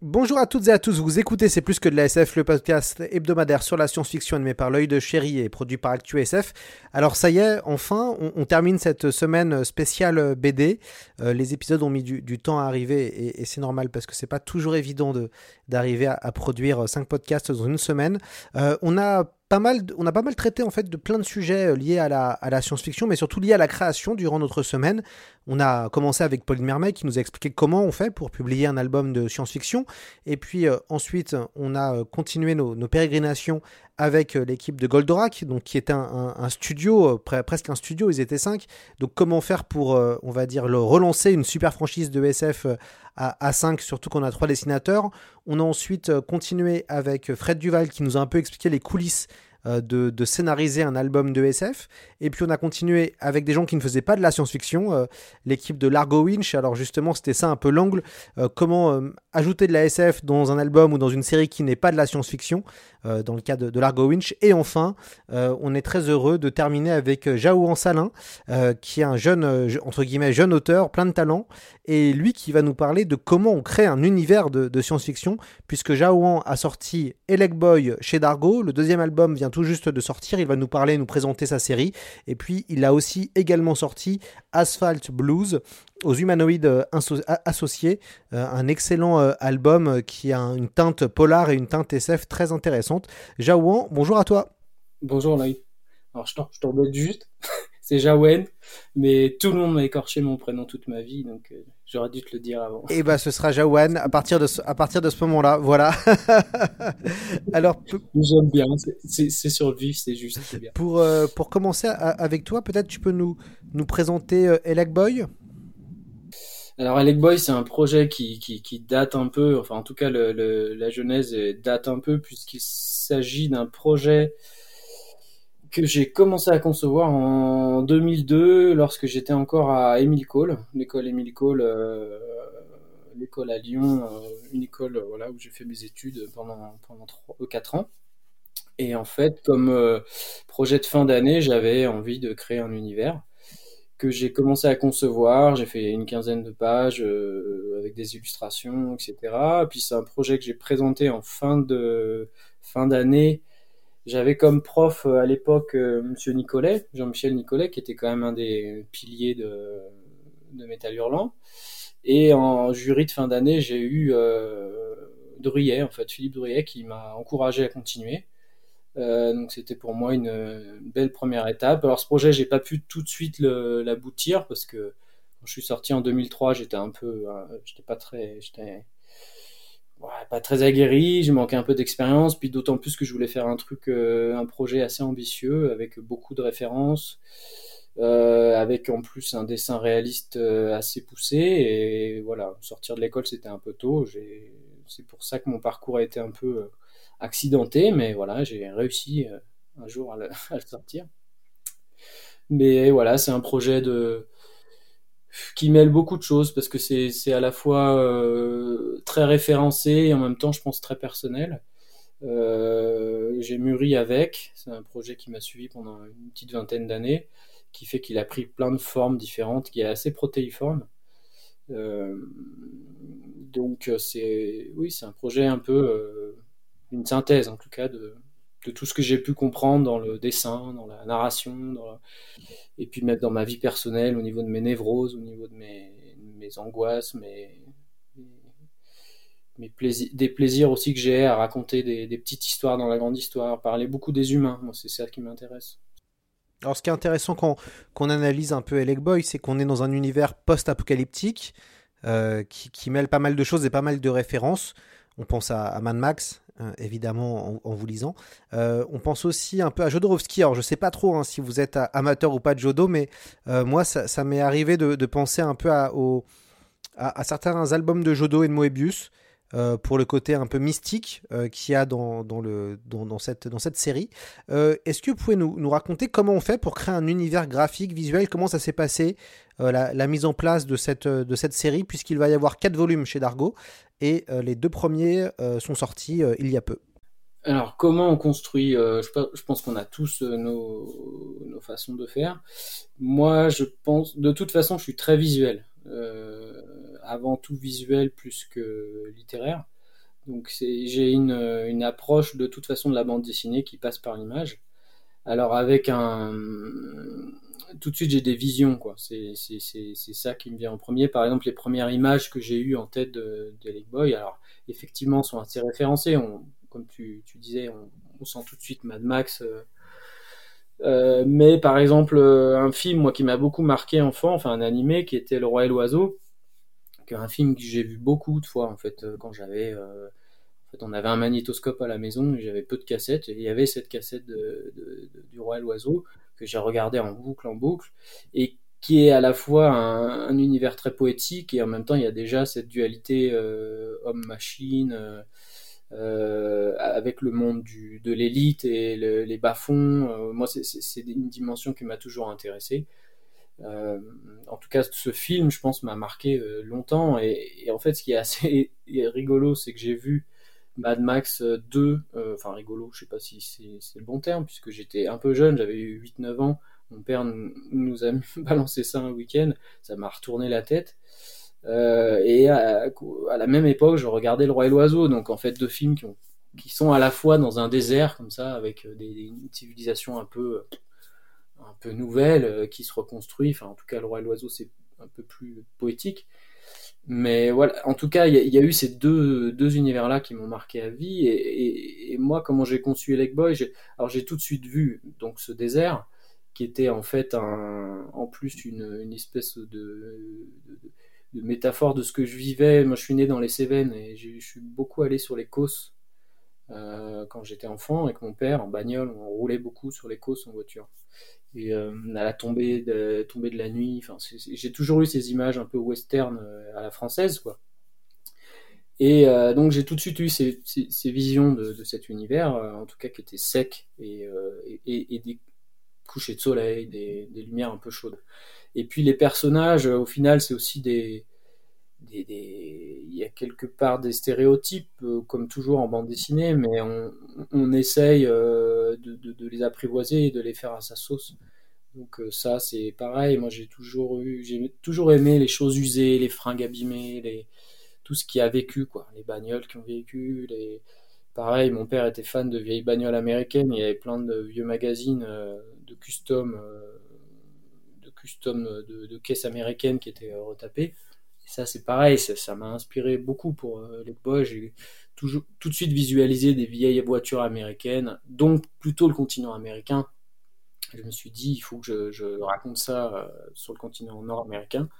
Bonjour à toutes et à tous, vous écoutez C'est plus que de la SF, le podcast hebdomadaire sur la science-fiction animé par l'œil de chéri et produit par ActuSF. Alors ça y est, enfin, on, termine cette semaine spéciale BD. Euh, les épisodes ont mis du, temps à arriver et, c'est normal parce que c'est pas toujours évident d'arriver à, produire 5 podcasts dans une semaine. Euh, on a pas mal, on a pas mal traité en fait de plein de sujets euh, liés à la, à la science-fiction, mais surtout liés à la création durant notre semaine. On a commencé avec Pauline Mermet qui nous a expliqué comment on fait pour publier un album de science-fiction. Et puis euh, ensuite, on a euh, continué nos, nos pérégrinations avec l'équipe de Goldorak, donc qui est un, studio, presque un studio, ils étaient cinq. Donc comment faire pour, on va dire, le relancer une super franchise de SF à, à 5, surtout qu'on a trois dessinateurs. On a ensuite continué avec Fred Duval qui nous a un peu expliqué les coulisses euh, de, scénariser un album de SF. Et puis on a continué avec des gens qui ne faisaient pas de la science-fiction, euh, l'équipe de Largo Winch. Alors justement, c'était ça un peu l'angle, euh, comment ajouter de la SF dans un album ou dans une série qui n'est pas de la science-fiction, dans le cas de, Largo Winch. Et enfin, on est très heureux de terminer avec Jao Salin, qui est un jeune, entre guillemets, jeune auteur, plein de talent, et lui qui va nous parler de comment on crée un univers de, science-fiction, puisque Jao a sorti Elec Boy chez Dargo, le deuxième album vient tout juste de sortir, il va nous parler, nous présenter sa série, et puis il a aussi également sorti Asphalt Blues aux humanoïdes euh, associés, euh, un excellent euh, album qui a une teinte polar et une teinte SF très intéressante. Jaouan, bonjour à toi. Bonjour Lai. Alors je t'embête juste, c'est Jaouen, mais tout le monde m'a écorché mon prénom toute ma vie, donc J'aurais dû te le dire avant. Et eh bah, ben, ce sera Jawan à partir de ce, à partir de ce moment-là. Voilà. Alors, j'aime bien. C'est sur le vif, c'est juste. Bien. Pour, euh, pour commencer avec toi, peut-être tu peux nous, nous présenter euh, Elec Boy? Alors Elec Boy, c'est un projet qui, qui, qui, date un peu, enfin en tout cas le, la genèse date un peu puisqu'il s'agit d'un projet que j'ai commencé à concevoir en 2002 lorsque j'étais encore à Émile Cole, l'école Émile Cole, euh, l'école à Lyon, euh, une école euh, où j'ai fait mes études pendant pendant 3, 4 ans. Et en fait, comme projet de fin d'année, j'avais envie de créer un univers que j'ai commencé à concevoir. J'ai fait une quinzaine de pages avec des illustrations, etc. Et puis c'est un projet que j'ai présenté en fin de fin d'année j'avais comme prof euh, à l'époque euh, Monsieur Nicolet, Jean-Michel Nicolet, qui était quand même un des piliers de, de Métal Hurlant. Et en jury de fin d'année, j'ai eu euh, en fait, Philippe Druyet, qui m'a encouragé à continuer. Euh, donc c'était pour moi une, belle première étape. Alors ce projet, j'ai pas pu tout de suite l'aboutir parce que quand je suis sorti en 2003, j'étais un peu, j'étais pas très, j'étais pas très aguerri, j'ai manqué un peu d'expérience, puis d'autant plus que je voulais faire un truc, euh, un projet assez ambitieux avec beaucoup de références, euh, avec en plus un dessin réaliste euh, assez poussé. Et voilà, sortir de l'école c'était un peu tôt. C'est pour ça que mon parcours a été un peu accidenté, mais voilà, j'ai réussi un jour à le, à le sortir. Mais voilà, c'est un projet de qui mêle beaucoup de choses parce que c'est à la fois euh, très référencé et en même temps, je pense, très personnel. Euh, j'ai mûri avec, c'est un projet qui m'a suivi pendant une petite vingtaine d'années, qui fait qu'il a pris plein de formes différentes, qui est assez protéiforme. Euh, donc c'est oui, c'est un projet un peu une synthèse en tout cas de, de tout ce que j'ai pu comprendre dans le dessin, dans la narration, et puis même dans ma vie personnelle, au niveau de mes névroses, au niveau de mes, angoisses, mes, mes plaisirs, des plaisirs aussi que j'ai à raconter des, petites histoires dans la grande histoire, parler beaucoup des humains, moi c'est ça qui m'intéresse. Alors ce qui est intéressant quand, on analyse un peu Elec Boy, c'est qu'on est dans un univers post-apocalyptique euh, qui, mêle pas mal de choses et pas mal de références. On pense à, à Mad Max, évidemment en, vous lisant. Euh, on pense aussi un peu à Jodorowsky. Alors je sais pas trop hein, si vous êtes amateur ou pas de Jodo, mais moi ça, m'est arrivé de, penser un peu à, certains albums de Jodo et de Moebius. pour le côté un peu mystique qu'il y a dans, cette, série. Est-ce que vous pouvez nous, raconter comment on fait pour créer un univers graphique, visuel? Comment ça s'est passé la, la, mise en place de cette, de cette série, puisqu'il va y avoir quatre volumes chez Dargo et euh, les deux premiers euh, sont sortis euh, il y a peu. Alors, comment on construit je, pense qu'on a tous nos, façons de faire. Moi, je pense, de toute façon, je suis très visuel. avant tout visuel plus que littéraire. Donc, j'ai une, approche de toute façon de la bande dessinée qui passe par l'image. Alors, avec un, tout de suite j'ai des visions quoi. C'est ça qui me vient en premier. Par exemple les premières images que j'ai eues en tête de, Boy, alors effectivement sont assez référencées. Comme tu, disais, on, sent tout de suite Mad Max. Euh, euh, mais par exemple euh, un film qui m'a beaucoup marqué enfant, enfin un animé qui était Le Roi et l'Oiseau, qui est un film que j'ai vu beaucoup de fois en fait quand j'avais on avait un magnétoscope à la maison j'avais peu de cassettes. Et il y avait cette cassette du Roi et l'Oiseau que j'ai regardé en boucle en boucle et qui est à la fois un, univers très poétique et en même temps il y a déjà cette dualité euh, homme-machine euh, euh, avec le monde du, de l'élite et les bas-fonds. moi, c'est une dimension qui m'a toujours intéressé. en tout cas, ce film, je pense, m'a marqué longtemps. Et, et, en fait, ce qui est assez rigolo, c'est que j'ai vu Mad Max 2, euh, euh, enfin rigolo, je sais pas si c'est le bon terme, puisque j'étais un peu jeune, j'avais eu 8-9 ans, mon père nous a balancé ça un week-end, ça m'a retourné la tête. Euh, et à, la même époque, je regardais Le Roi et l'Oiseau, donc en fait deux films qui, sont à la fois dans un désert comme ça, avec des, civilisations un peu, un peu nouvelles qui se reconstruisent. Enfin, en tout cas, Le Roi et l'Oiseau, c'est un peu plus poétique. Mais voilà, en tout cas, il y, a eu ces deux, univers-là qui m'ont marqué à vie. Et, moi, comment j'ai conçu Elec Boy, alors j'ai tout de suite vu donc ce désert qui était en fait en plus une, espèce de, métaphore de ce que je vivais. Moi, je suis né dans les Cévennes et je suis beaucoup allé sur les Causses euh, quand j'étais enfant avec mon père en bagnole. On roulait beaucoup sur les Causses en voiture euh, à la tombée de, la nuit. Enfin, j'ai toujours eu ces images un peu western euh, à la française, quoi. Et euh, donc j'ai tout de suite eu ces, visions de, cet univers, en tout cas qui était sec et, des couchers de soleil, des, lumières un peu chaudes. Et puis les personnages, au final, c'est aussi des, il y a quelque part des stéréotypes, euh, comme toujours en bande dessinée, mais on, essaye euh, de, les apprivoiser et de les faire à sa sauce. Donc euh, ça, c'est pareil. Moi, j'ai toujours toujours aimé les choses usées, les fringues abîmées, les, tout ce qui a vécu, quoi. Les bagnoles qui ont vécu, les, pareil. Mon père était fan de vieilles bagnoles américaines. Il y avait plein de vieux magazines de custom, de custom de caisses américaines qui étaient retapés ça, c'est pareil, ça m'a inspiré beaucoup pour euh, boys. J'ai toujours, tout de suite visualisé des vieilles voitures américaines, donc plutôt le continent américain. Je me suis dit, il faut que je, raconte ça euh, sur le continent nord-américain.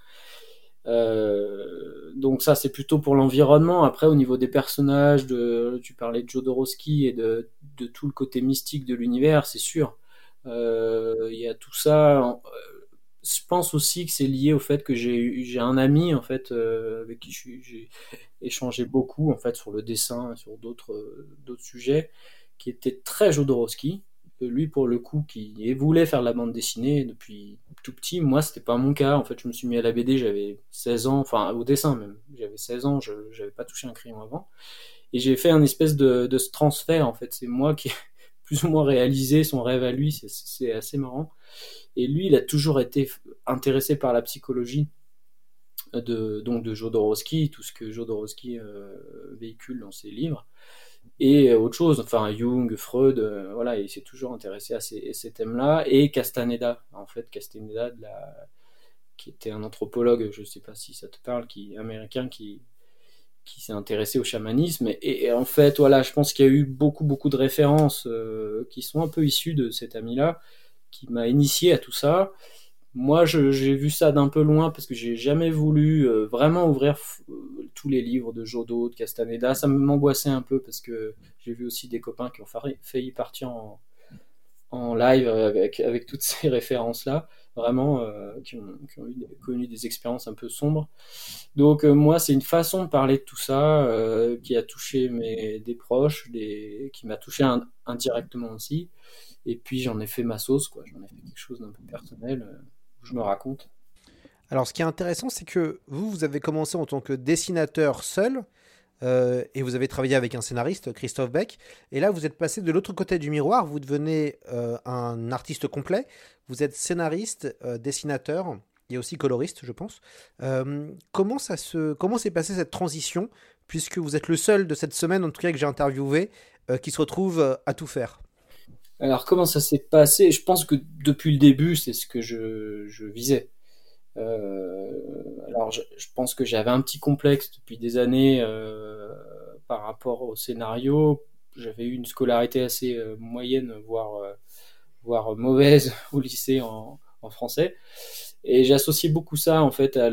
Euh, donc ça, c'est plutôt pour l'environnement. Après, au niveau des personnages, tu parlais de Jodorowsky et de, de tout le côté mystique de l'univers, c'est sûr. Il y a tout ça je pense aussi que c'est lié au fait que j'ai un ami en fait euh, avec qui j'ai échangé beaucoup en fait sur le dessin, sur d'autres euh, d'autres sujets, qui était très Jodorowsky. Lui pour le coup qui voulait faire la bande dessinée depuis tout petit. Moi c'était pas mon cas. En fait je me suis mis à la BD j'avais 16 ans, enfin au dessin même. J'avais 16 ans, je j'avais pas touché un crayon avant. Et j'ai fait un espèce de, de transfert en fait. C'est moi qui plus ou moins réalisé son rêve à lui. C'est assez marrant. Et lui, il a toujours été intéressé par la psychologie de, donc de Jodorowsky, tout ce que Jodorowsky euh, véhicule dans ses livres, et autre chose, enfin Jung, Freud, euh, voilà, il s'est toujours intéressé à ces, thèmes-là, et Castaneda, en fait, Castaneda, qui était un anthropologue, je ne sais pas si ça te parle, qui américain, qui, qui s'est intéressé au chamanisme, et, en fait, voilà, je pense qu'il y a eu beaucoup, beaucoup de références euh, qui sont un peu issues de cet ami-là, qui m'a initié à tout ça. Moi, j'ai vu ça d'un peu loin parce que j'ai jamais voulu euh, vraiment ouvrir euh, tous les livres de Jodo, de Castaneda. Ça m'angoissait un peu parce que j'ai vu aussi des copains qui ont failli partir en, en live avec, avec toutes ces références-là, vraiment, euh, qui, ont, qui, connu des expériences un peu sombres. Donc moi, c'est une façon de parler de tout ça qui a touché mes, des proches, qui m'a touché indirectement aussi. Et puis j'en ai fait ma sauce, quoi. J'en ai fait quelque chose d'un peu personnel je me raconte. Alors, ce qui est intéressant, c'est que vous, vous avez commencé en tant que dessinateur seul, euh, et vous avez travaillé avec un scénariste, Christophe Beck, et là, vous êtes passé de l'autre côté du miroir, vous devenez euh, un artiste complet, vous êtes scénariste, euh, dessinateur, et aussi coloriste, je pense. comment se, comment s'est passée cette transition, puisque vous êtes le seul de cette semaine, en tout cas que j'ai interviewé, qui se retrouve à tout faire? Alors comment ça s'est passé? Je pense que depuis le début, c'est ce que je, visais. Euh, alors je, pense que j'avais un petit complexe depuis des années euh, par rapport au scénario. J'avais eu une scolarité assez euh, moyenne, voire, mauvaise au lycée en, français. Et j'associais beaucoup ça en fait à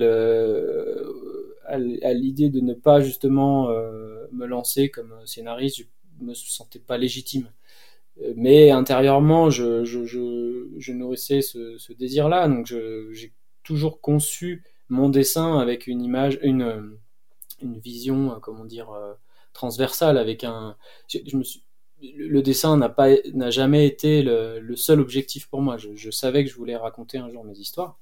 l'idée de ne pas justement me lancer comme scénariste. Je me sentais pas légitime mais intérieurement, je, nourrissais ce, désir-là. Donc, j'ai toujours conçu mon dessin avec une image, une, vision, comment dire, euh, transversale, avec un. Le dessin n'a jamais été le, seul objectif pour moi. Je, savais que je voulais raconter un jour mes histoires.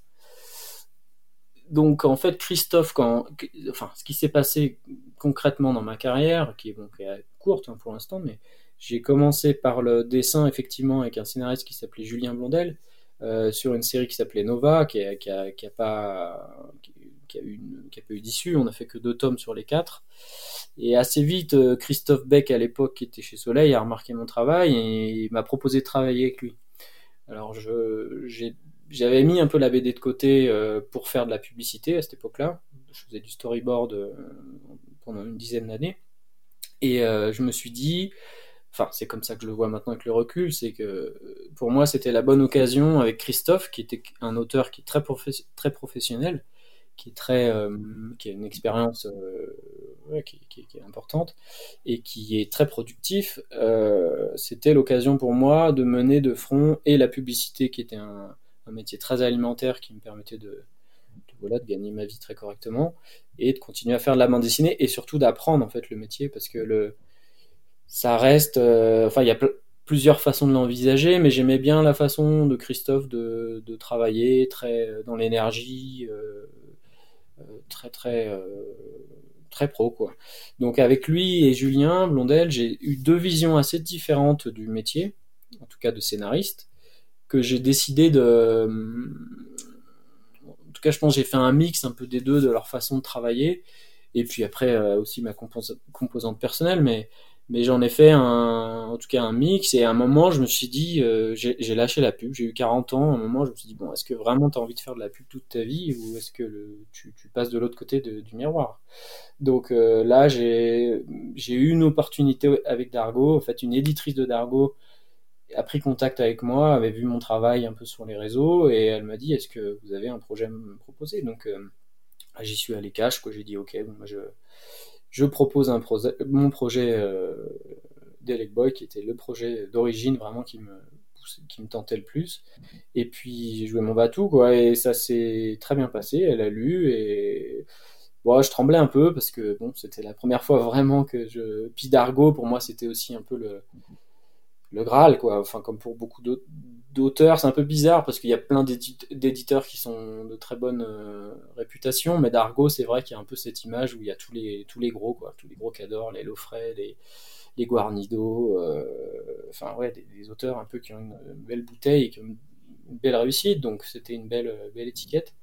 Donc, en fait, Christophe, enfin, ce qui s'est passé concrètement dans ma carrière, qui est, bon, courte hein, pour l'instant, mais j'ai commencé par le dessin, effectivement, avec un scénariste qui s'appelait Julien Blondel, euh, sur une série qui s'appelait Nova, qui n'a a, pas, qui, a eu qui a eu d'issue. On a fait que deux tomes sur les quatre. Et assez vite, euh, Christophe Beck, à l'époque, qui était chez Soleil, a remarqué mon travail et m'a proposé de travailler avec lui. Alors, j'avais mis un peu la BD de côté euh, pour faire de la publicité à cette époque-là. Je faisais du storyboard pendant une dizaine d'années. Et je me suis dit, enfin c'est comme ça que je le vois maintenant avec le recul, c'est que pour moi c'était la bonne occasion avec Christophe, qui était un auteur qui est très, très professionnel, qui est très, euh, qui a une expérience euh, qui, est importante et qui est très productif. Euh, c'était l'occasion pour moi de mener de front et la publicité, qui était un, métier très alimentaire qui me permettait de, de gagner ma vie très correctement et de continuer à faire de la bande dessinée et surtout d'apprendre en fait le métier parce que le ça reste. Euh, enfin, il y a plusieurs façons de l'envisager, mais j'aimais bien la façon de Christophe de, travailler très euh, dans l'énergie, euh, très très très pro quoi. Donc avec lui et Julien Blondel, j'ai eu deux visions assez différentes du métier, en tout cas de scénariste, que j'ai décidé de. En tout cas, je pense que j'ai fait un mix un peu des deux de leur façon de travailler, et puis après aussi ma composante personnelle, mais mais j'en ai fait un, en tout cas un mix. Et à un moment, je me suis dit, euh, j'ai lâché la pub. J'ai eu 40 ans. À un moment, je me suis dit, bon, est-ce que vraiment tu as envie de faire de la pub toute ta vie ou est-ce que tu, passes de l'autre côté du miroir? Donc euh, là, j'ai eu une opportunité avec Dargo. En fait, une éditrice de Dargo a pris contact avec moi, avait vu mon travail un peu sur les réseaux et elle m'a dit, est-ce que vous avez un projet à me proposer? Donc euh, j'y suis allé cash. J'ai dit, ok, bon, moi je je propose un mon projet euh, d'Elec Boy, qui était le projet d'origine vraiment qui me, qui me tentait le plus. Et puis j'ai joué mon batou, quoi, et ça s'est très bien passé. Elle a lu et bon, je tremblais un peu parce que bon, c'était la première fois vraiment que je. Puis Dargo, pour moi, c'était aussi un peu le le Graal, quoi. Enfin, comme pour beaucoup d'auteurs, c'est un peu bizarre parce qu'il y a plein d'éditeurs qui sont de très bonne euh, réputation, mais d'Argo, c'est vrai qu'il y a un peu cette image où il y a tous les, tous les gros, quoi. Tous les gros cadors, les Lofray, les, les Guarnido, euh, enfin, ouais, des, auteurs un peu qui ont une, belle bouteille et qui ont une, belle réussite, donc c'était une belle, belle étiquette.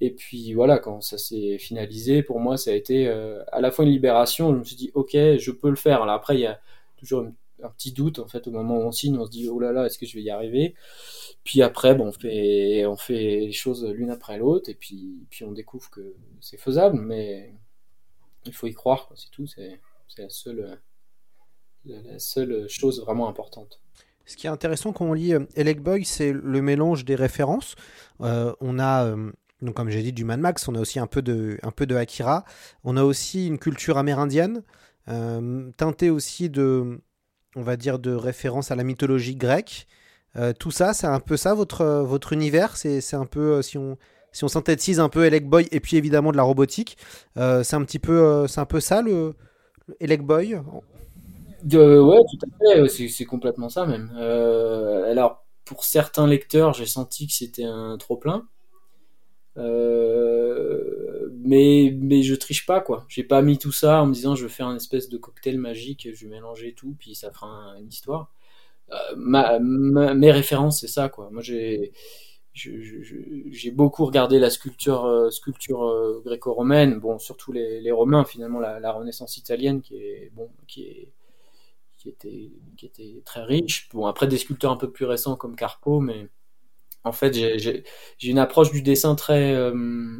Et puis voilà, quand ça s'est finalisé, pour moi, ça a été euh, à la fois une libération. Je me suis dit, ok, je peux le faire. Après, il y a toujours une un petit doute en fait au moment où on signe, on se dit oh là là, est-ce que je vais y arriver? Puis après, bon, on fait on fait les choses l'une après l'autre et puis puis on découvre que c'est faisable, mais il faut y croire, c'est tout. C'est la seule la, seule chose vraiment importante. Ce qui est intéressant quand on lit Elec Boy, c'est le mélange des références. on a donc comme j'ai dit du Mad Max, on a aussi un peu de, un peu de Akira. On a aussi une culture amérindienne, euh, teintée aussi de, on va dire, de référence à la mythologie grecque. Euh, tout ça, c'est un peu ça votre, votre univers? C'est un peu, euh, si on, si on synthétise un peu Elec Boy et puis évidemment de la robotique, c'est un petit peu, un peu ça le, Elec Boy? De, ouais, tout à fait. C'est complètement ça même. alors pour certains lecteurs, j'ai senti que c'était un trop plein. Euh, mais mais je triche pas quoi. J'ai pas mis tout ça en me disant je vais faire une espèce de cocktail magique, je vais mélanger tout puis ça fera une histoire. Euh, ma, mes références c'est ça quoi. Moi j'ai j'ai beaucoup regardé la sculpture euh, sculpture gréco-romaine, bon surtout les, les Romains finalement la, la, Renaissance italienne qui est bon qui est qui était qui était très riche. Bon après des sculpteurs un peu plus récents comme Carpo mais en fait, j'ai une approche du dessin très, euh,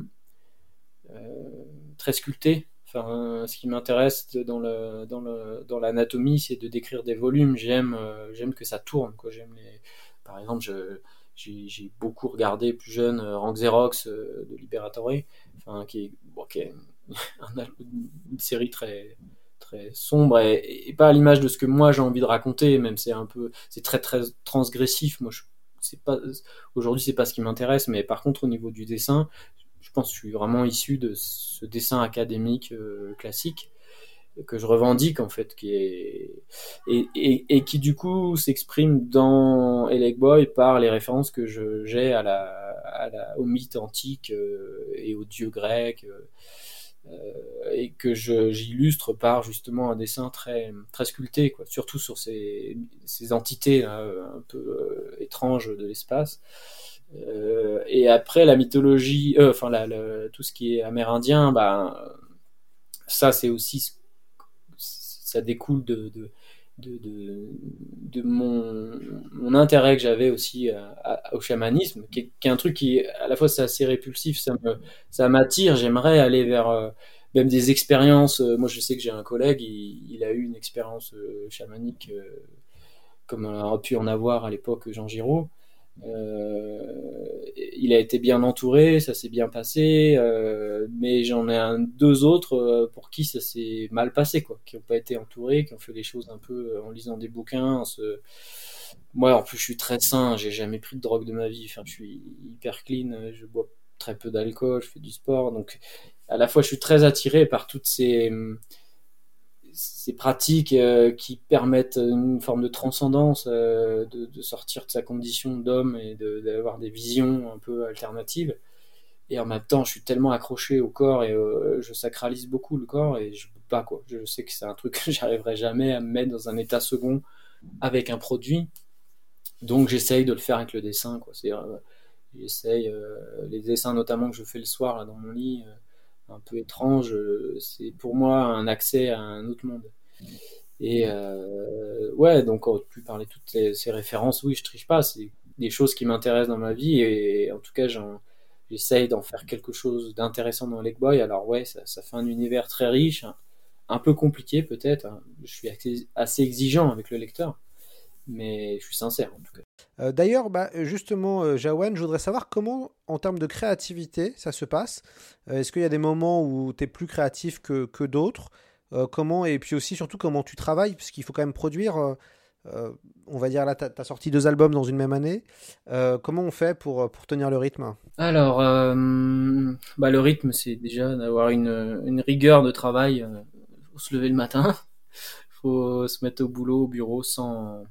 euh, très sculptée. Enfin, ce qui m'intéresse dans dans dans l'anatomie, c'est de décrire des volumes. J'aime euh, que ça tourne. J'aime les... Par exemple, j'ai beaucoup regardé plus jeune Rank Xerox de Liberatore, enfin, qui est, une série très très sombre et, pas à l'image de ce que moi j'ai envie de raconter. Même c'est un peu c'est très très transgressif. Moi, c'est pas aujourd'hui c'est pas ce qui m'intéresse, mais par contre au niveau du dessin, je pense que je suis vraiment issu de ce dessin académique euh, classique que je revendique en fait, et, qui du coup s'exprime dans Elec Boy par les références que j'ai à la, à la, au euh, et aux dieux grecs. Euh, et que j'illustre par justement un dessin très, très sculpté, quoi, surtout sur ces, ces entités un peu euh, étranges de l'espace. Euh, et après la mythologie, enfin la, tout ce qui est amérindien, bah, ça c'est aussi ça découle de, de, de, mon, intérêt que j'avais aussi au chamanisme, qui est, qui est, un truc qui, à la fois, c'est assez répulsif, ça m'attire. J'aimerais aller vers euh, même des expériences. Euh, moi, je sais que j'ai un collègue, il, a eu une expérience euh, chamanique comme on a pu en avoir à l'époque Jean Giraud. Euh, il a été bien entouré, ça s'est bien passé, euh, mais j'en ai un, deux autres euh, pour qui ça s'est mal passé, quoi, qui n'ont pas été entourés, qui ont fait les choses un peu en lisant des bouquins. Se... Moi, en plus, je suis très sain, j'ai jamais pris de drogue de ma vie, enfin, je suis hyper clean, je bois très peu d'alcool, je fais du sport, donc à la fois, je suis très attiré par toutes ces ces pratiques euh, qui permettent une forme de transcendance, euh, de, de, sortir de sa condition d'homme et d'avoir des visions un peu alternatives. Et en même temps, je suis tellement accroché au corps et euh, je sacralise beaucoup le corps et je peux pas quoi. Je sais que c'est un truc que j'arriverai jamais à me mettre dans un état second avec un produit. Donc j'essaye de le faire avec le dessin quoi. J'essaye les dessins notamment que je fais le soir là dans mon lit un peu étrange, euh, c'est pour moi un accès à un autre monde. Et euh, ouais, donc on pu parler toutes ces, références, oui, je triche pas, c'est des choses qui m'intéressent dans ma vie et en tout cas j'essaye d'en faire quelque chose d'intéressant dans Lake Boy. Alors ouais, ça, ça, fait un univers très riche, un, peu compliqué peut-être. Hein. Je suis assez exigeant avec le lecteur, mais je suis sincère en tout cas. Euh, d'ailleurs, bah, justement, euh, Jawan, je voudrais savoir comment, en termes de créativité, ça se passe. Euh, est-ce qu'il y a des moments où tu es plus créatif que, d'autres? Comment Et puis aussi, surtout, comment tu travailles? Parce qu'il faut quand même produire. on va dire là, tu as, sorti deux albums dans une même année. comment on fait pour, tenir le rythme? Alors, bah, le rythme, c'est déjà d'avoir une, une, rigueur de travail. Il faut se lever le matin. Faut se mettre au boulot, au bureau, sans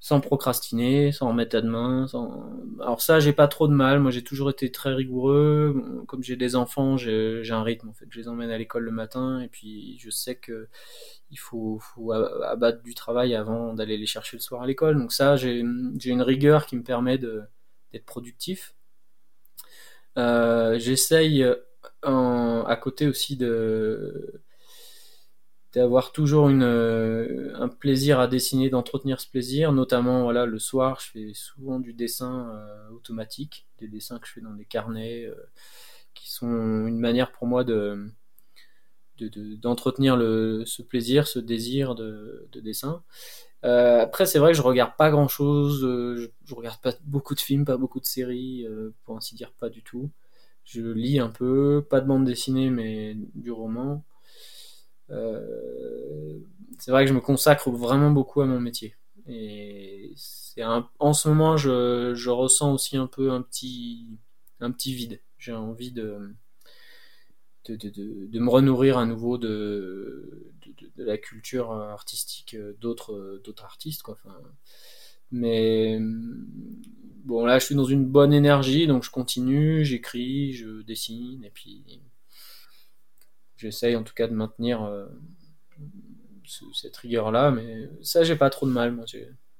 sans procrastiner, sans remettre à demain. Sans... Alors ça, j'ai pas trop de mal. Moi, j'ai toujours été très rigoureux. Comme j'ai des enfants, j'ai un rythme. En fait, je les emmène à l'école le matin et puis je sais que il faut, faut abattre du travail avant d'aller les chercher le soir à l'école. Donc ça, j'ai une rigueur qui me permet d'être productif. Euh, J'essaye à côté aussi de d'avoir toujours une, euh, un plaisir à dessiner, d'entretenir ce plaisir, notamment voilà le soir, je fais souvent du dessin euh, automatique, des dessins que je fais dans des carnets, euh, qui sont une manière pour moi de d'entretenir ce plaisir, ce désir de, de dessin. Après, c'est vrai que je regarde pas grand chose. je, je, regarde pas beaucoup de films, pas beaucoup de séries, pour ainsi dire, pas du tout. Je lis un peu, pas de bande dessinée, mais du roman. Euh, c'est vrai que je me consacre vraiment beaucoup à mon métier. Et c'est en ce moment, je, je, ressens aussi un peu un petit, un petit vide. J'ai envie de, de, de, de, me renourrir à nouveau de, de, la culture artistique d'autres, d'autres artistes. Quoi. Mais bon, là, je suis dans une bonne énergie, donc je continue, j'écris, je dessine, et puis j'essaye en tout cas de maintenir euh, cette rigueur-là, mais ça, j'ai pas trop de mal, moi.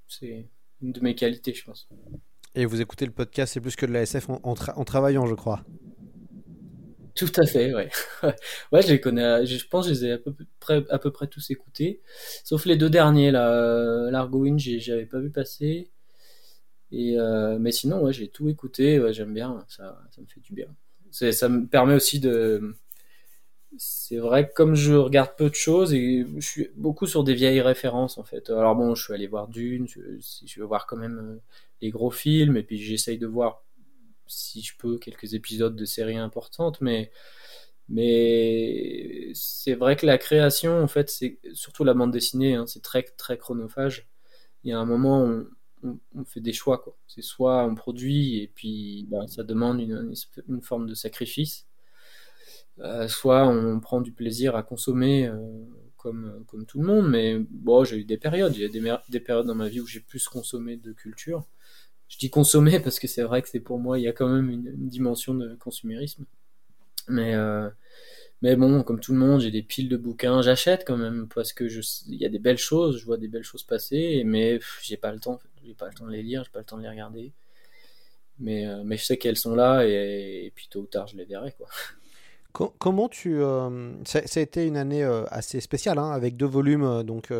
C'est une de mes qualités, je pense. Et vous écoutez le podcast, c'est plus que de la SF en, en, travaillant, je crois. Tout à fait, ouais. ouais, je les connais, je pense que je les ai à peu près, à peu près tous écoutés. Sauf les deux derniers, là. Euh, L'Argoin, j'avais pas vu passer. Et, euh, mais sinon, ouais, j'ai tout écouté, ouais, j'aime bien, ça, ça me fait du bien. Ça me permet aussi de, c'est vrai que comme je regarde peu de choses et je suis beaucoup sur des vieilles références en fait. Alors bon, je suis allé voir Dune, je, je veux voir quand même euh, les gros films et puis j'essaye de voir si je peux quelques épisodes de séries importantes, mais c'est vrai que la création en fait, c'est surtout la bande dessinée, hein, c'est très très chronophage. Il y a un moment on, on, fait des choix quoi. C'est soit on produit et puis ben, ça demande une, forme de sacrifice soit on prend du plaisir à consommer euh, comme, comme tout le monde, mais bon, j'ai eu des périodes. Il y a des, des périodes dans ma vie où j'ai plus consommé de culture. Je dis consommer parce que c'est vrai que c'est pour moi, il y a quand même une, dimension de consumérisme. Mais, euh, mais bon, comme tout le monde, j'ai des piles de bouquins. J'achète quand même parce que il y a des belles choses, je vois des belles choses passer, mais j'ai pas le temps. J'ai pas le temps de les lire, j'ai pas le temps de les regarder. Mais, mais je sais qu'elles sont là et, et, puis tôt ou tard, je les verrai quoi. Comment tu. Euh, ça, a été une année euh, assez spéciale, hein, avec deux volumes, euh, donc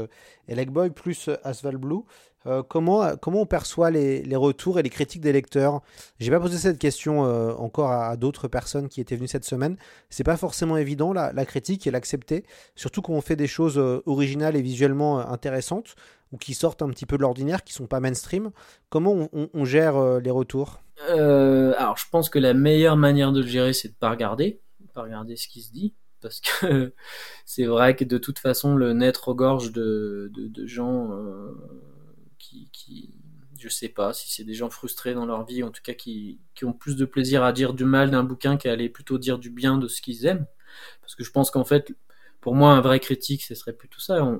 Elec Boy plus Asphalt Blue. comment, comment on perçoit les, les, retours et les critiques des lecteurs? J'ai pas posé cette question encore à, d'autres personnes qui étaient venues cette semaine. C'est pas forcément évident la, critique et l'accepter, surtout quand on fait des choses originales et visuellement intéressantes ou qui sortent un petit peu de l'ordinaire, qui sont pas mainstream. Comment on gère les retours? Alors, je pense que la meilleure manière de le gérer, c'est de pas regarder regarder ce qui se dit parce que c'est vrai que de toute façon le net regorge de, de, gens euh, qui, qui, je sais pas si c'est des gens frustrés dans leur vie en tout cas qui, qui ont plus de plaisir à dire du mal d'un bouquin qu'à aller plutôt dire du bien de ce qu'ils aiment. Parce que je pense qu'en fait pour moi un vrai critique ce serait plutôt ça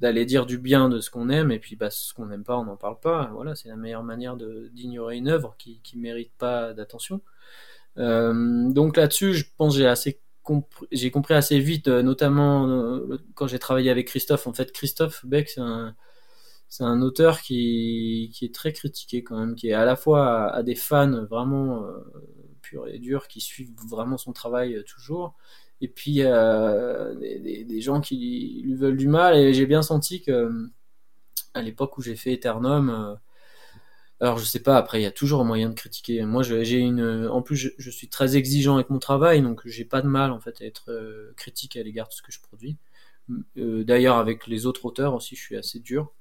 d'aller dire du bien de ce qu'on aime et puis bah, ce qu'on n'aime pas on n'en parle pas. Voilà c'est la meilleure manière d'ignorer une œuvre qui qui mérite pas d'attention donc là-dessus, je pense j'ai assez j'ai compris assez vite, euh, notamment euh, quand j'ai travaillé avec Christophe. En fait, Christophe Beck, c'est un, un auteur qui, qui est très critiqué quand même, qui est à la fois à, des fans vraiment euh, purs et durs qui suivent vraiment son travail toujours, et puis euh, des, des, des, gens qui lui veulent du mal. Et j'ai bien senti que à l'époque où j'ai fait Eternum, alors je sais pas, après il y a toujours moyen de critiquer. Moi j'ai une en plus je, suis très exigeant avec mon travail donc j'ai pas de mal en fait à être euh, critique à l'égard de ce que je produis. Euh, d'ailleurs avec les autres auteurs aussi je suis assez dur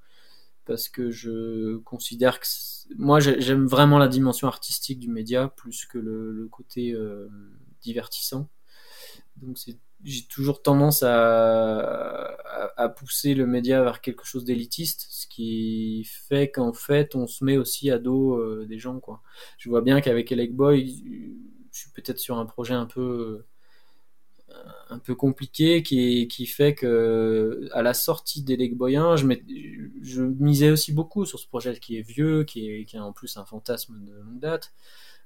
parce que je considère que moi j'aime vraiment la dimension artistique du média plus que le, le côté euh, divertissant. Donc c'est j'ai toujours tendance à, à, pousser le média vers quelque chose d'élitiste, ce qui fait qu'en fait on se met aussi à dos euh, des gens. Quoi. Je vois bien qu'avec Elec Boy, je suis peut-être sur un projet un peu un peu compliqué qui, qui fait que à la sortie d'Elec Boy 1, je, je misais aussi beaucoup sur ce projet qui est vieux, qui, est, qui a en plus un fantasme de longue date.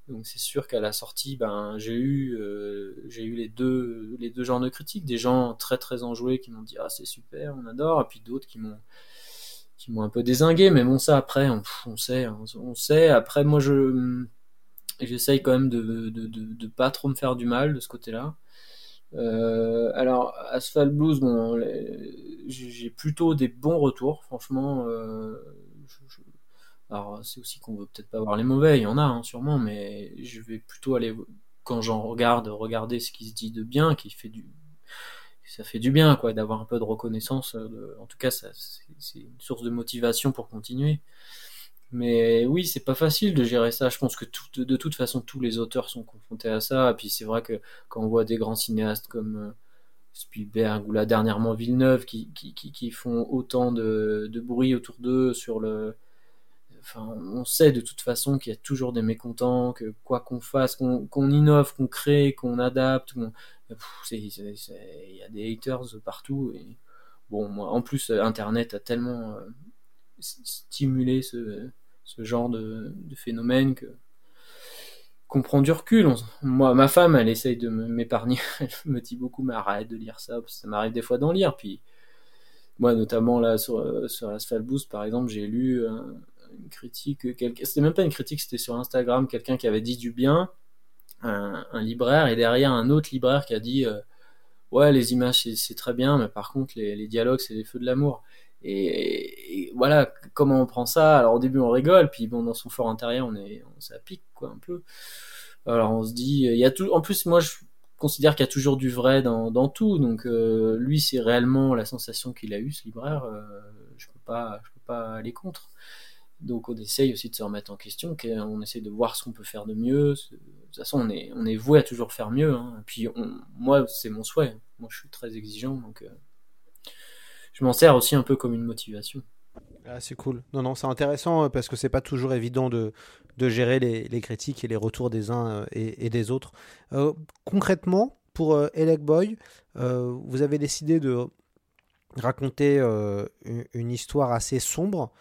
Donc c'est sûr qu'à la sortie, ben j'ai eu euh, j'ai eu les deux les deux genres de critiques, des gens très très enjoués qui m'ont dit ah c'est super, on adore, et puis d'autres qui m'ont qui m'ont un peu désingué, mais bon ça après on, sait. Après moi je j'essaye quand même de, de, pas trop me faire du mal de ce côté-là. Euh, alors Asphalt Blues, bon j'ai plutôt des bons retours, franchement. Euh, alors c'est aussi qu'on veut peut-être pas voir les mauvais, il y en a hein, sûrement, mais je vais plutôt aller quand j'en regarde, regarder ce qui se dit de bien, qui fait du ça fait du bien quoi d'avoir un peu de reconnaissance. en tout cas, c'est une source de motivation pour continuer. Mais oui, c'est pas facile de gérer ça. Je pense que de, toute façon, tous les auteurs sont confrontés à ça. Et puis c'est vrai que quand on voit des grands cinéastes comme euh, Spielberg ou là dernièrement Villeneuve qui, font autant de bruit autour d'eux sur le. On sait de toute façon qu'il y a toujours des mécontents, que quoi qu'on fasse, qu'on innove, qu'on crée, qu'on adapte, il y a des haters partout. En plus, Internet a tellement euh, stimulé ce, genre de, phénomène que qu'on prend du recul. moi, ma femme, elle essaye de m'épargner. Elle me dit beaucoup, mais arrête de lire ça. ça m'arrive des fois d'en lire. Moi, notamment là sur, sur Asphalt Boost, par exemple, j'ai lu euh, une critique. C'était même pas une critique, c'était sur Instagram, quelqu'un qui avait dit du bien, un, libraire, et derrière un autre libraire qui a dit. Euh, ouais, les images c'est très bien, mais par contre les, dialogues c'est les feux de l'amour. Et, voilà, comment on prend ça? Alors au début on rigole, puis bon dans son fort intérieur on est, ça pique quoi un peu. Alors on se dit, il y a tout. En plus moi je considère qu'il y a toujours du vrai dans, dans tout, donc euh, lui c'est réellement la sensation qu'il a eue ce libraire. Euh, je peux pas, je peux pas aller contre. Donc on essaye aussi de se remettre en question, on essaye de voir ce qu'on peut faire de mieux. De toute façon, on est, on est voué à toujours faire mieux. Hein. Et puis moi, c'est mon souhait. Moi, je suis très exigeant, donc euh, je m'en sers aussi un peu comme une motivation. Ah, c'est cool. Non, non, c'est intéressant euh, parce que c'est pas toujours évident de, de gérer les, critiques et les retours des uns euh, et, des autres. Concrètement, pour euh, Elec Boy, vous avez décidé de raconter une, histoire assez sombre,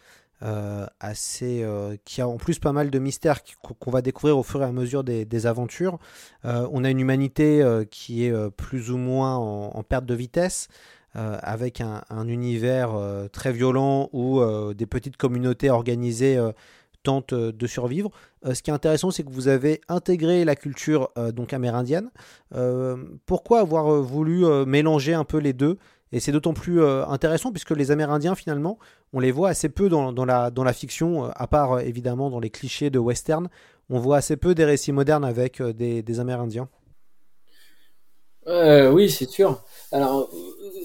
assez, qui a en plus pas mal de mystères qu'on va découvrir au fur et à mesure des, aventures. on a une humanité qui est plus ou moins en, perte de vitesse. Euh, avec un, univers euh, très violent où euh, des petites communautés organisées tentent de survivre. ce qui est intéressant, c'est que vous avez intégré la culture donc amérindienne. pourquoi avoir voulu mélanger un peu les deux? Et c'est d'autant plus intéressant puisque les Amérindiens, finalement, on les voit assez peu dans, la, dans la fiction, à part évidemment dans les clichés de western. On voit assez peu des récits modernes avec des, Amérindiens. oui, c'est sûr. Alors,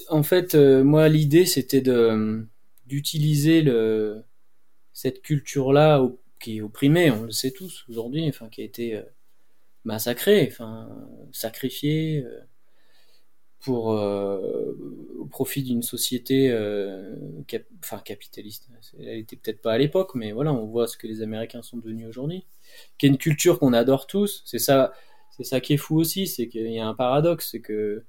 en fait, euh, moi, l'idée, c'était d'utiliser cette culture-là qui est opprimée, on le sait tous aujourd'hui, enfin, qui a été euh, massacrée, enfin, sacrifiée euh, pour au profit d'une société enfin capitaliste. Elle était peut-être pas à l'époque, mais voilà, on voit ce que les Américains sont devenus aujourd'hui. Qui est une culture qu'on adore tous. C'est ça, c'est ça qui est fou aussi, c'est qu'il y a un paradoxe, c'est que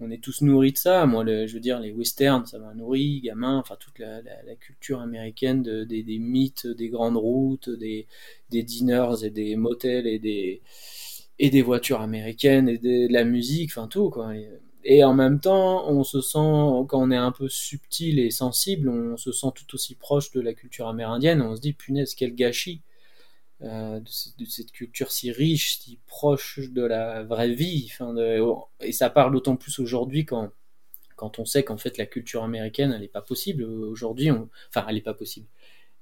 on est tous nourris de ça. Moi, je veux dire, les westerns, ça m'a nourri, gamin. Enfin, toute la, culture américaine des, mythes, des grandes routes, des, des diners et des motels et des, et des voitures américaines et de, la musique, enfin tout, quoi. Et, en même temps, on se sent, quand on est un peu subtil et sensible, on se sent tout aussi proche de la culture amérindienne. On se dit, punaise, quel gâchis euh, de, cette culture si riche, si proche de la vraie vie. Et ça parle d'autant plus aujourd'hui quand, quand on sait qu'en fait la culture américaine, elle n'est pas possible. Aujourd'hui, enfin, elle n'est pas possible.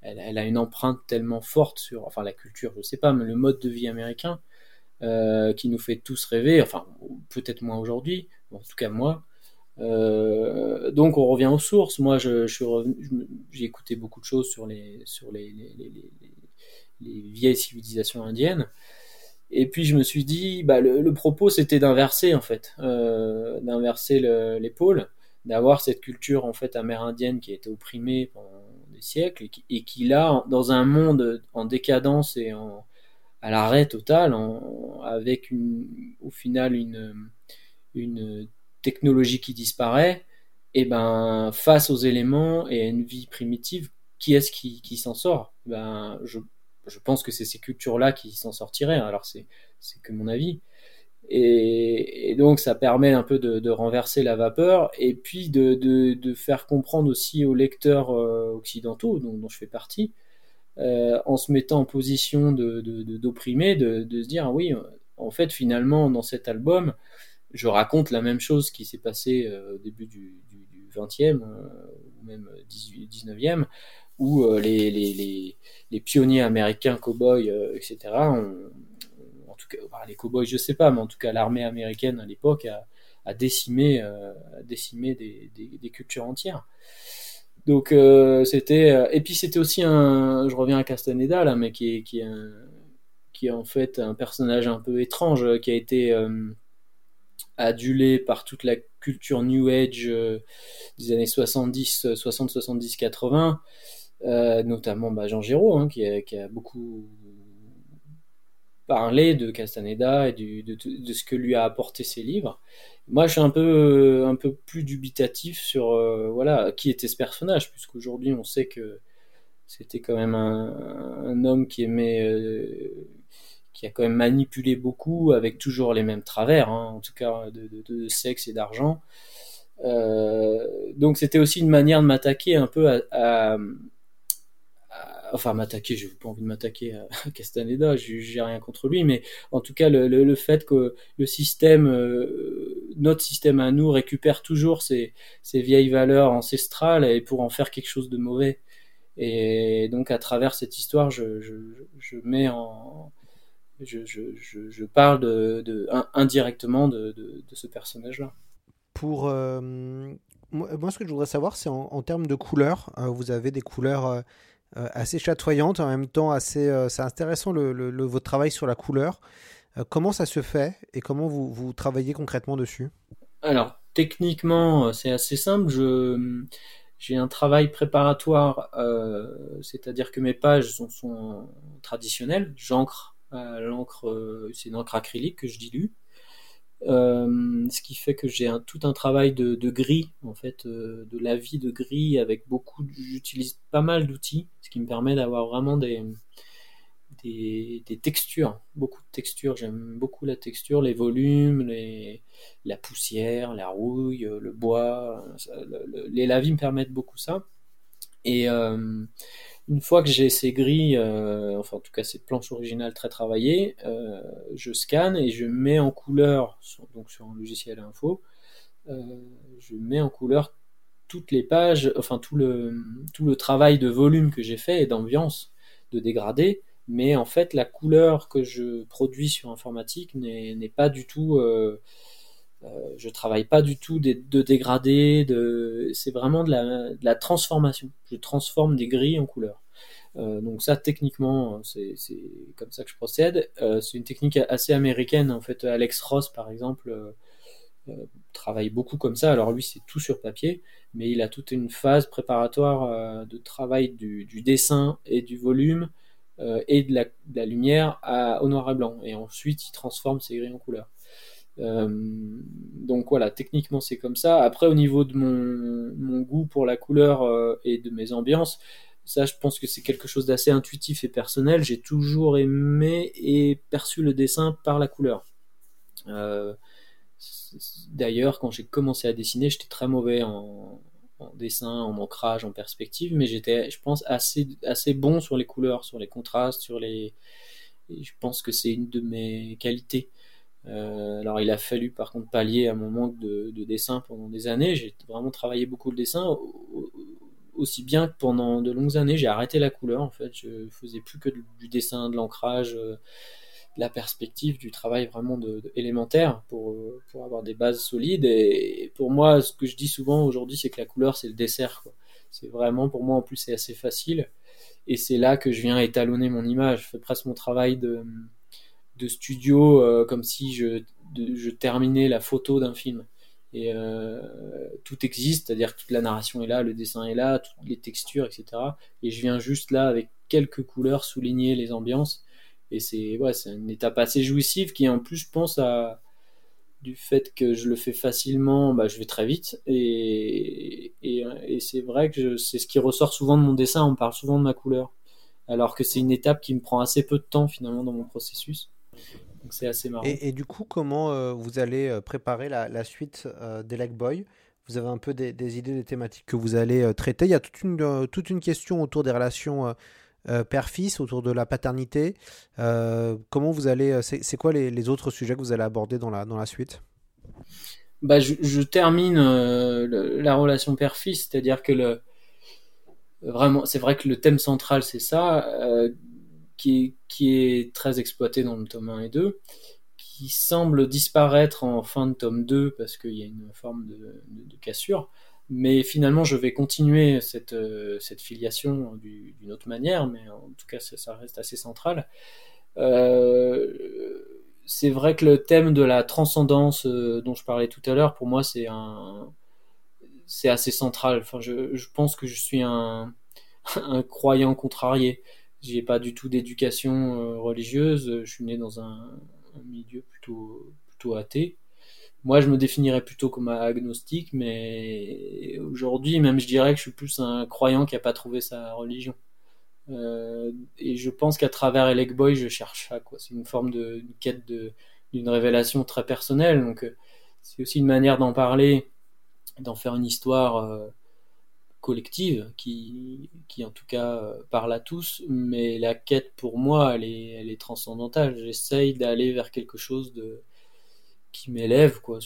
Elle, a une empreinte tellement forte sur, enfin, la culture, je sais pas, mais le mode de vie américain euh, qui nous fait tous rêver. Enfin, peut-être moins aujourd'hui, en tout cas moi. Euh, donc on revient aux sources. Moi, je, j'ai écouté beaucoup de choses sur les sur les, les, les vieilles civilisations indiennes. Et puis je me suis dit, bah, le, propos c'était d'inverser en fait, euh, d'inverser l'épaule, d'avoir cette culture en fait amérindienne qui a été opprimée pendant des siècles et qui, là, dans un monde en décadence et à l'arrêt total, avec au final une, une technologie qui disparaît, et ben face aux éléments et à une vie primitive, qui est-ce qui, qui s'en sort? Ben je je pense que c'est ces cultures-là qui s'en sortiraient. Alors c'est que mon avis. Et, donc ça permet un peu de, renverser la vapeur et puis de, de, faire comprendre aussi aux lecteurs euh, occidentaux, dont, dont, je fais partie, euh, en se mettant en position d'opprimer, de, de, se dire ah oui, en fait finalement dans cet album, je raconte la même chose qui s'est passé euh, au début du, du, du 20e ou même 18, 19e, où euh, les, pionniers américains, cow-boys, euh, etc., en tout cas, les cow-boys, je sais pas, mais en tout cas, l'armée américaine à l'époque a, à décimer, à décimer des, cultures entières. Donc c'était et puis c'était aussi un, je reviens à Castaneda là, mais qui est un, qui est en fait un personnage un peu étrange qui a été adulé par toute la culture New Age euh, des années 70, 60, 70, 80, notamment bah, Jean Giraud, hein, qui, a, beaucoup parlé de Castaneda et de, ce que lui a apporté ses livres. Moi, je suis un peu, un peu plus dubitatif sur euh, voilà, qui était ce personnage, puisqu'aujourd'hui, on sait que c'était quand même un, homme qui aimait euh, qui a quand même manipulé beaucoup avec toujours les mêmes travers, hein, en tout cas de, sexe et d'argent. Euh, donc c'était aussi une manière de m'attaquer un peu à, enfin m'attaquer, je n'ai pas envie de m'attaquer à Castaneda, j'ai rien contre lui, mais en tout cas le, fait que le système, euh, notre système à nous récupère toujours ces, vieilles valeurs ancestrales et pour en faire quelque chose de mauvais. Et donc à travers cette histoire, je, je mets en, je, je, je, parle de, indirectement de, de, ce personnage-là. Pour euh, moi, ce que je voudrais savoir, c'est en, termes de couleurs. Euh, vous avez des couleurs euh, assez chatoyantes, en même temps assez. c'est intéressant le, le, votre travail sur la couleur. comment ça se fait et comment vous, vous travaillez concrètement dessus? Alors techniquement, c'est assez simple. Je j'ai un travail préparatoire, c'est-à-dire que mes pages sont, sont traditionnelles. J'encre l'encre, euh, c'est une encre acrylique que je dilue. Euh, ce qui fait que j'ai un, tout un travail de, gris, en fait, euh, de la vie de gris avec beaucoup. J'utilise pas mal d'outils, ce qui me permet d'avoir vraiment des, textures, beaucoup de textures. J'aime beaucoup la texture, les volumes, les, la poussière, la rouille, le bois. les lavis me permettent beaucoup ça. Et une fois que j'ai ces grilles, euh, enfin en tout cas ces planches originales très travaillées, euh, je scanne et je mets en couleur, donc sur un logiciel info, euh, je mets en couleur toutes les pages, enfin tout le, tout le travail de volume que j'ai fait et d'ambiance, de dégradé, mais en fait la couleur que je produis sur informatique n'est pas du tout euh, je travaille pas du tout de, de dégradé, de... c'est vraiment de la, transformation. Je transforme des grilles en couleurs. Euh, donc ça, techniquement, c'est comme ça que je procède. Euh, c'est une technique assez américaine. En fait, Alex Ross, par exemple, travaille beaucoup comme ça. Alors lui, c'est tout sur papier, mais il a toute une phase préparatoire de travail du, dessin et du volume et de la, lumière à, au noir et blanc. Et ensuite, il transforme ces grilles en couleurs. Euh, donc voilà, techniquement c'est comme ça. Après au niveau de mon, goût pour la couleur euh, et de mes ambiances, ça je pense que c'est quelque chose d'assez intuitif et personnel. J'ai toujours aimé et perçu le dessin par la couleur. Euh, d'ailleurs, quand j'ai commencé à dessiner, j'étais très mauvais en, dessin, en ancrage, en perspective, mais j'étais, je pense, assez, assez bon sur les couleurs, sur les contrastes, sur les. je pense que c'est une de mes qualités. Euh, alors il a fallu par contre pallier à mon manque de, dessin pendant des années. J'ai vraiment travaillé beaucoup le dessin, aussi bien que pendant de longues années j'ai arrêté la couleur en fait. Je faisais plus que du dessin, de l'ancrage, euh, la perspective, du travail vraiment de, élémentaire pour, pour avoir des bases solides. Et, pour moi, ce que je dis souvent aujourd'hui, c'est que la couleur c'est le dessert. C'est vraiment pour moi en plus c'est assez facile. Et c'est là que je viens étalonner mon image. Je fais presque mon travail de de studio euh, comme si je, terminais la photo d'un film. Et euh, tout existe, c'est-à-dire que toute la narration est là, le dessin est là, toutes les textures, etc. Et je viens juste là avec quelques couleurs souligner les ambiances. Et c'est une étape assez jouissive qui en plus je pense à du fait que je le fais facilement, bah, je vais très vite. Et c'est vrai que c'est ce qui ressort souvent de mon dessin, on parle souvent de ma couleur. Alors que c'est une étape qui me prend assez peu de temps finalement dans mon processus c'est assez marrant. Et, du coup, comment euh, vous allez euh, préparer la, suite euh, des Boy Vous avez un peu des, idées des thématiques que vous allez traiter. Il y a toute une, toute une question autour des relations père-fils, autour de la paternité. comment vous allez. C'est quoi les, autres sujets que vous allez aborder dans la, dans la suite? Bah, je, termine la relation père-fils, c'est-à-dire que le, vraiment, c'est vrai que le thème central c'est ça qui est, très exploité dans le tome 1 et 2, qui semble disparaître en fin de tome 2 parce qu'il y a une forme de, cassure. Mais finalement, je vais continuer cette, euh, filiation d'une autre manière, mais en tout cas, ça, reste assez central. Euh, c'est vrai que le thème de la transcendance euh, dont je parlais tout à l'heure, pour moi, c'est assez central. Enfin, je, pense que je suis un croyant contrarié. J'ai pas du tout d'éducation euh, religieuse. Je suis né dans un, milieu plutôt, plutôt athée. Moi, je me définirais plutôt comme agnostique, mais aujourd'hui, même, je dirais que je suis plus un croyant qui a pas trouvé sa religion. Euh, et je pense qu'à travers Elec Boy, je cherche ça. C'est une forme de quête d'une révélation très personnelle. Donc, euh, c'est aussi une manière d'en parler, d'en faire une histoire euh, collective qui, en tout cas euh, parle à tous. Mais la quête pour moi, elle est, elle est transcendantale. J'essaye d'aller vers quelque chose de qui m'élève, quoi.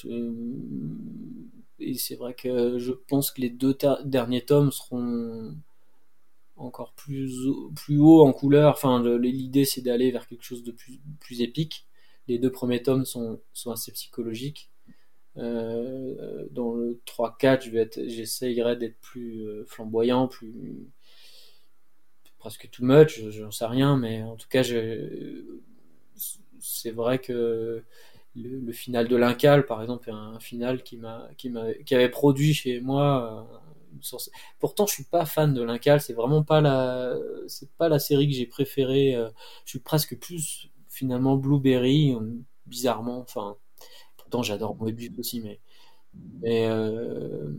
Et c'est vrai que je pense que les deux derniers tomes seront encore plus, plus haut en couleur. Enfin, l'idée c'est d'aller vers quelque chose de plus, épique. Les deux premiers tomes sont assez psychologiques. Euh, dans le 3-4, j'essayerai d'être plus euh, flamboyant, plus presque too much, j'en sais rien, mais en tout cas, c'est vrai que le, le, final de l'Incal, par exemple, est un final qui m'a qui m'a qui avait produit chez moi euh, Pourtant, je suis pas fan de l'Incal. C'est vraiment pas la, c'est pas la série que j'ai préférée. Je suis presque plus finalement Blueberry, bizarrement. Enfin, pourtant j'adore Moebius aussi, mais mais euh,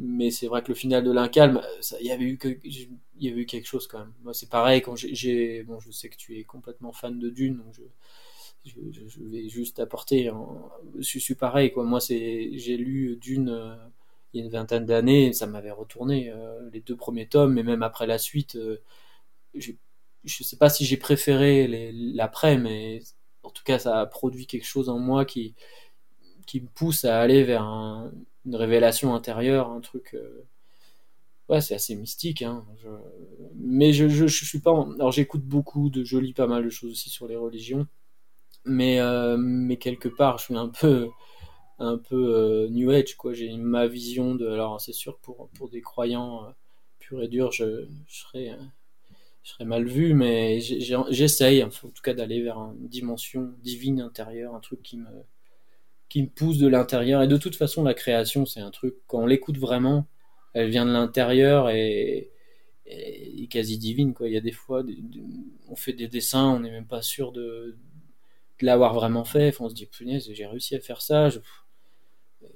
mais c'est vrai que le final de l'Incal, il y avait eu il y avait eu quelque chose quand même. Moi, c'est pareil quand j'ai bon, je sais que tu es complètement fan de Dune, donc je je, vais juste apporter. Je suis pareil quoi. Moi, c'est j'ai lu Dune il y a une vingtaine d'années, ça m'avait retourné euh, les deux premiers tomes, mais même après la suite, euh, je ne sais pas si j'ai préféré l'après, mais en tout cas, ça a produit quelque chose en moi qui, qui me pousse à aller vers une révélation intérieure, un truc. Euh, ouais, c'est assez mystique, hein. mais je, je, suis pas. Alors, j'écoute beaucoup, de, je lis pas mal de choses aussi sur les religions, mais, mais quelque part, je suis un peu un peu euh, New Age, quoi. J'ai ma vision de. Alors, c'est sûr, pour, pour des croyants euh, purs et durs, je, je, serais, euh, je serais mal vu, mais j'essaye, en tout cas, d'aller vers une dimension divine intérieure, un truc qui me, qui me pousse de l'intérieur. Et de toute façon, la création, c'est un truc, quand on l'écoute vraiment, elle vient de l'intérieur et, et, quasi divine, quoi. Il y a des fois, on fait des dessins, on n'est même pas sûr de, l'avoir vraiment fait. on se dit, punaise, j'ai réussi à faire ça.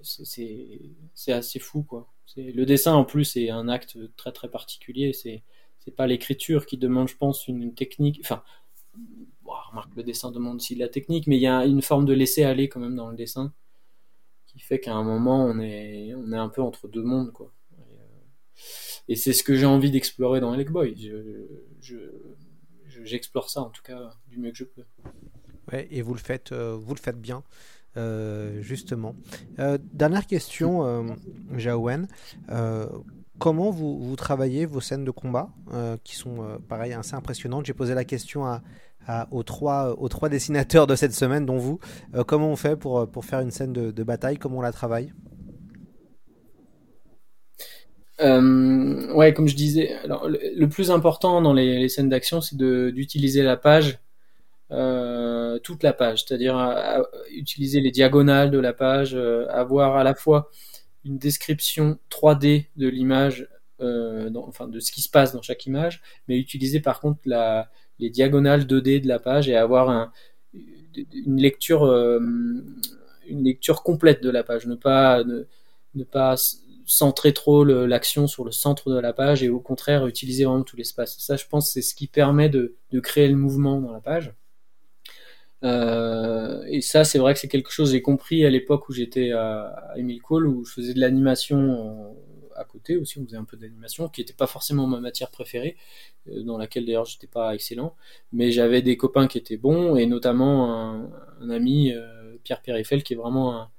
C'est assez fou quoi. Le dessin en plus est un acte très très particulier. C'est c'est pas l'écriture qui demande, je pense, une technique. Enfin, remarque le dessin demande aussi de la technique, mais il y a une forme de laisser aller quand même dans le dessin qui fait qu'à un moment on est on est un peu entre deux mondes quoi. Et, euh, c'est ce que j'ai envie d'explorer dans Elec Boy. j'explore ça en tout cas du mieux que je peux. Ouais, et vous le faites, euh, vous le faites bien. Euh, justement. Dernière question, Jaouen. Comment vous, travaillez vos scènes de combat, qui sont pareil assez impressionnantes. J'ai posé la question aux, trois, dessinateurs de cette semaine, dont vous. comment on fait pour, pour faire une scène de, bataille? Comment on la travaille? Ouais, comme je disais, le, plus important dans les, scènes d'action, c'est d'utiliser la page euh, toute la page, c'est-à-dire utiliser les diagonales de la page, euh, avoir à la fois une description 3D de l'image, euh, enfin de ce qui se passe dans chaque image, mais utiliser par contre la, les diagonales 2D de la page et avoir un, une lecture une lecture complète de la page, ne pas ne pas centrer trop l'action sur le centre de la page et au contraire utiliser vraiment tout l'espace. Ça, je pense, c'est ce qui permet de, de, créer le mouvement dans la page. Euh, et ça, c'est vrai que c'est quelque chose que j'ai compris à l'époque où j'étais à, Emile Cole, où je faisais de l'animation à côté aussi, on faisait un peu d'animation, qui n'était pas forcément ma matière préférée, euh, dans laquelle d'ailleurs j'étais pas excellent, mais j'avais des copains qui étaient bons, et notamment un, un ami, euh, Pierre Périfel, qui est vraiment un,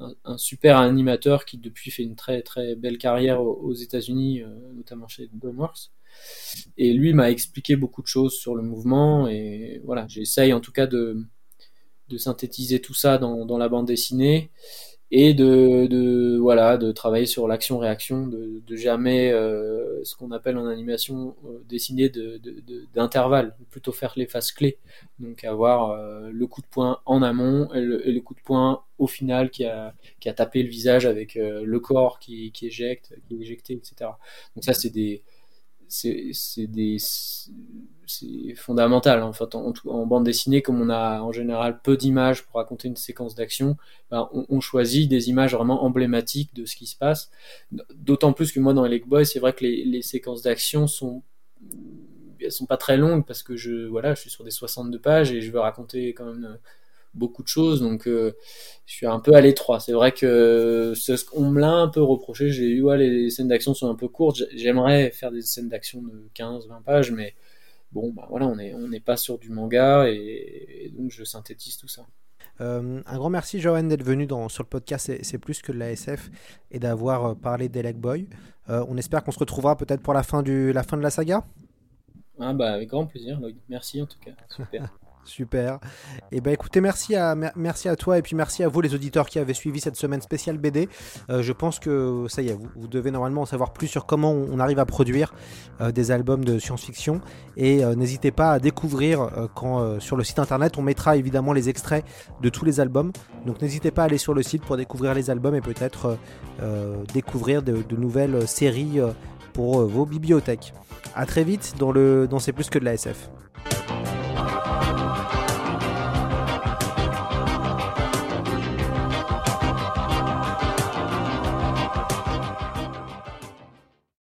un, un, super animateur qui depuis fait une très très belle carrière aux, aux États-Unis, euh, notamment chez DreamWorks. Et lui m'a expliqué beaucoup de choses sur le mouvement et voilà, j'essaye en tout cas de de synthétiser tout ça dans, dans la bande dessinée et de, de voilà de travailler sur l'action-réaction, de, de jamais euh, ce qu'on appelle en animation euh, dessiner de, d'intervalle, plutôt faire les phases clés, donc avoir euh, le coup de poing en amont et le, et le, coup de poing au final qui a, qui a tapé le visage avec euh, le corps qui, qui éjecte, qui est éjecté, etc. Donc ça c'est des c'est fondamental en fait en, bande dessinée comme on a en général peu d'images pour raconter une séquence d'action ben, on, on, choisit des images vraiment emblématiques de ce qui se passe. D'autant plus que moi dans Elec Boy c'est vrai que les, les séquences d'action sont elles sont pas très longues parce que je voilà je suis sur des 62 pages et je veux raconter quand même beaucoup de choses, donc euh, je suis un peu à l'étroit. C'est vrai que ce qu'on me l'a un peu reproché. J'ai eu ouais, les scènes d'action sont un peu courtes. J'aimerais faire des scènes d'action de 15-20 pages, mais bon, bah voilà, on n'est on pas sur du manga et, et, donc je synthétise tout ça. Euh, un grand merci Johan d'être venu dans, sur le podcast C'est plus que de la SF et d'avoir euh, parlé d'Elec Boy. Euh, on espère qu'on se retrouvera peut-être pour la fin, du, la fin de la saga. Ah bah avec grand plaisir Lloyd. Merci en tout cas. Super. Super. Et eh ben écoutez, merci à, merci à toi et puis merci à vous les auditeurs qui avez suivi cette semaine spéciale BD. Euh, je pense que ça y est, vous, vous, devez normalement en savoir plus sur comment on arrive à produire euh, des albums de science-fiction. Et euh, n'hésitez pas à découvrir quand sur le site internet on mettra évidemment les extraits de tous les albums. Donc n'hésitez pas à aller sur le site pour découvrir les albums et peut-être découvrir de, de, nouvelles séries pour vos bibliothèques. A très vite dans le dans C'est plus que de la SF.